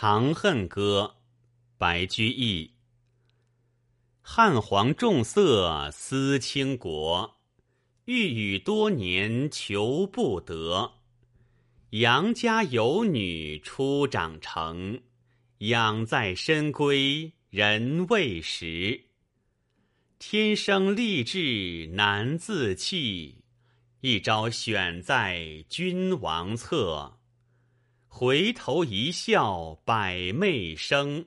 长恨歌，白居易。汉皇重色思倾国，欲与多年求不得。杨家有女初长成，养在深闺人未识。天生丽质难自弃，一朝选在君王侧。回头一笑百媚生，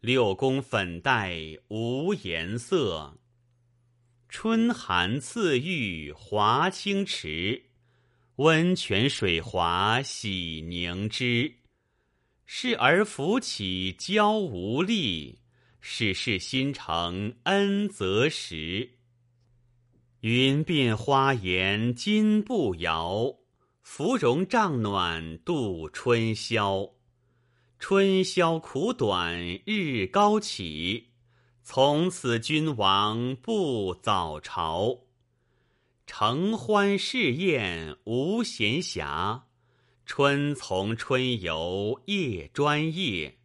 六宫粉黛无颜色。春寒赐浴华清池，温泉水滑洗凝脂。侍儿扶起娇无力，始是新承恩泽时。云鬓花颜金步摇。芙蓉帐暖度春宵，春宵苦短日高起。从此君王不早朝，承欢侍宴无闲暇。春从春游夜专夜，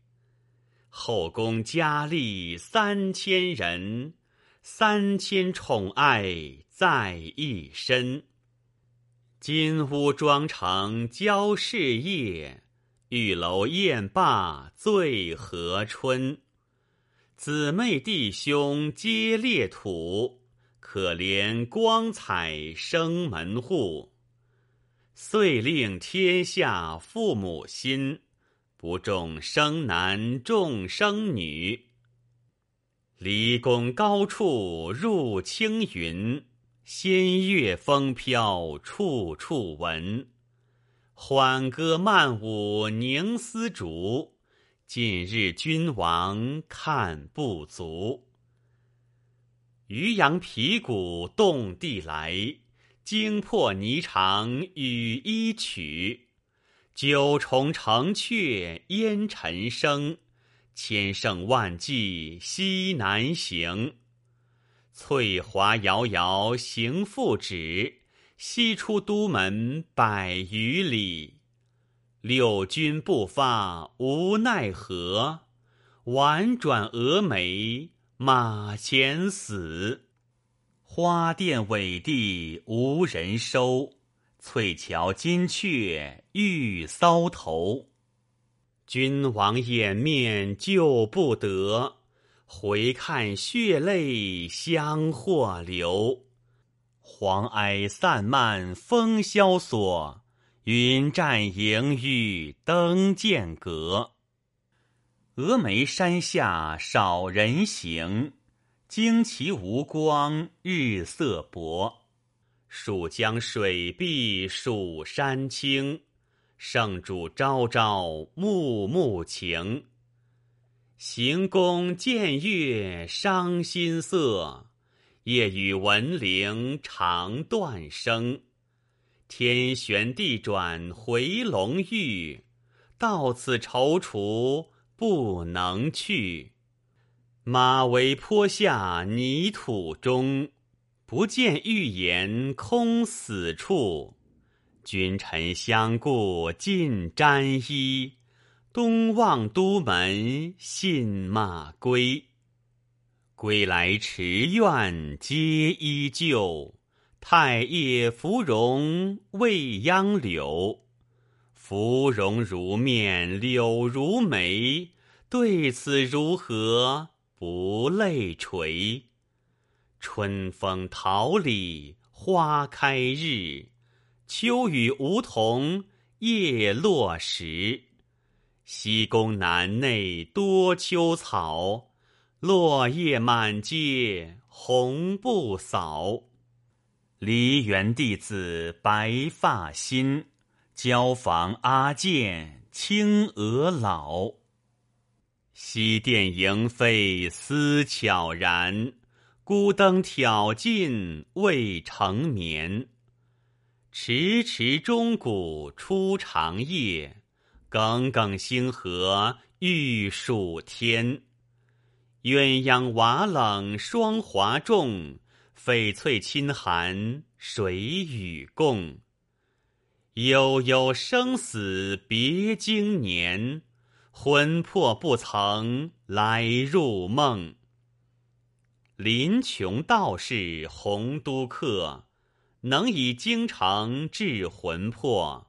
后宫佳丽三千人，三千宠爱在一身。金屋妆成娇侍夜，玉楼宴罢醉和春。姊妹弟兄皆列土，可怜光彩生门户。遂令天下父母心，不重生男重生女。离宫高处入青云。仙乐风飘处处闻，缓歌慢舞凝丝竹。近日君王看不足。渔阳鼙鼓动地来，惊破霓裳羽衣曲。九重城阙烟尘生，千乘万骑西南行。翠华遥遥行复止，西出都门百余里。六军不发无奈何，宛转蛾眉马前死。花钿委地无人收，翠桥金雀玉搔头。君王掩面救不得。回看血泪相或流，黄埃散漫风萧索，云栈萦玉登剑阁。峨眉山下少人行，旌旗无光日色薄。蜀江水碧蜀山青，圣主朝朝暮暮情。行宫见月伤心色，夜雨闻铃肠断声。天旋地转回龙驭，到此踌躇不能去。马嵬坡下泥土中，不见玉颜空死处。君臣相顾尽沾衣。东望都门信马归，归来池苑皆依旧。太液芙蓉未央柳，芙蓉如面柳如眉。对此如何不泪垂？春风桃李花开日，秋雨梧桐叶落时。西宫南内多秋草，落叶满阶红不扫。梨园弟子白发新，椒房阿监青娥老。西殿萤飞思悄然，孤灯挑尽未成眠。迟迟钟鼓初长夜。耿耿星河欲曙天，鸳鸯瓦冷霜华重，翡翠衾寒谁与共？悠悠生死别经年，魂魄不曾来入梦。临穷道士洪都客，能以京城治魂魄。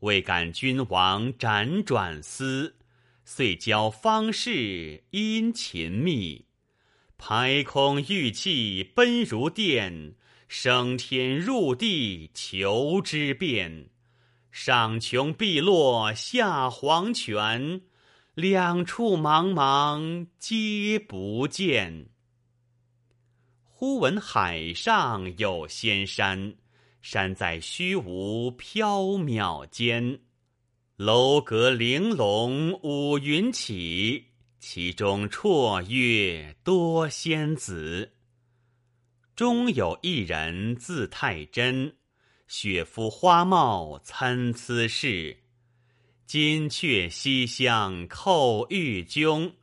未感君王辗转思，遂教方士殷勤密。排空玉气奔如电，升天入地求之变。上穷碧落下黄泉，两处茫茫皆不见。忽闻海上有仙山。山在虚无缥缈间，楼阁玲珑五云起，其中绰约多仙子。中有一人字太真，雪肤花貌参差是，金阙西厢叩玉钟，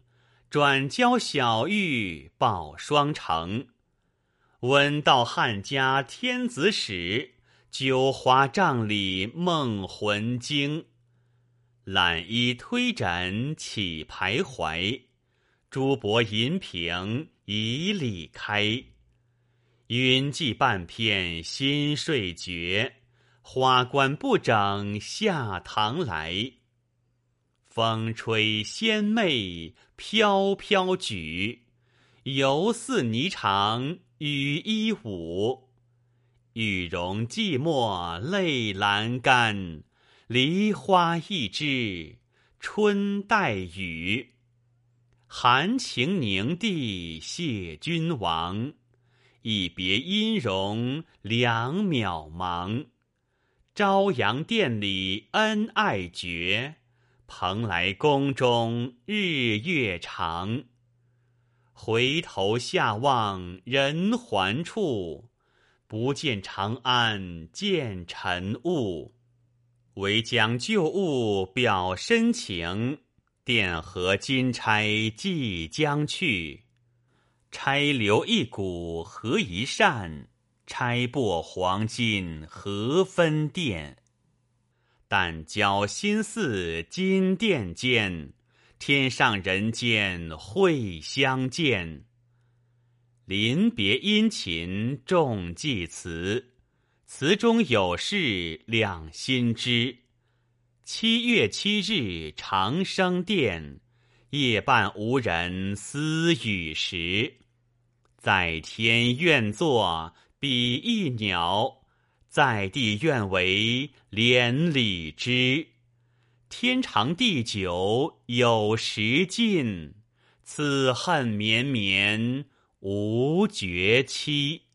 转交小玉报双成。闻道汉家天子使，九华帐里梦魂惊。揽衣推枕起徘徊，珠箔银瓶已里开。云髻半片新睡觉，花冠不整下堂来。风吹仙袂飘飘举，犹似霓裳。雨衣舞，玉容寂寞泪阑干。梨花一枝春带雨，含情凝地谢君王。一别音容两渺茫。朝阳殿里恩爱绝，蓬莱宫中日月长。回头下望人寰处，不见长安见尘雾。唯将旧物表深情，钿合金钗即将去。钗留一股合一扇，钗擘黄金何分店？但教心似金殿间。天上人间会相见，临别殷勤重寄词，词中有事两心知。七月七日长生殿，夜半无人私语时。在天愿作比翼鸟，在地愿为连理枝。天长地久有时尽，此恨绵绵无绝期。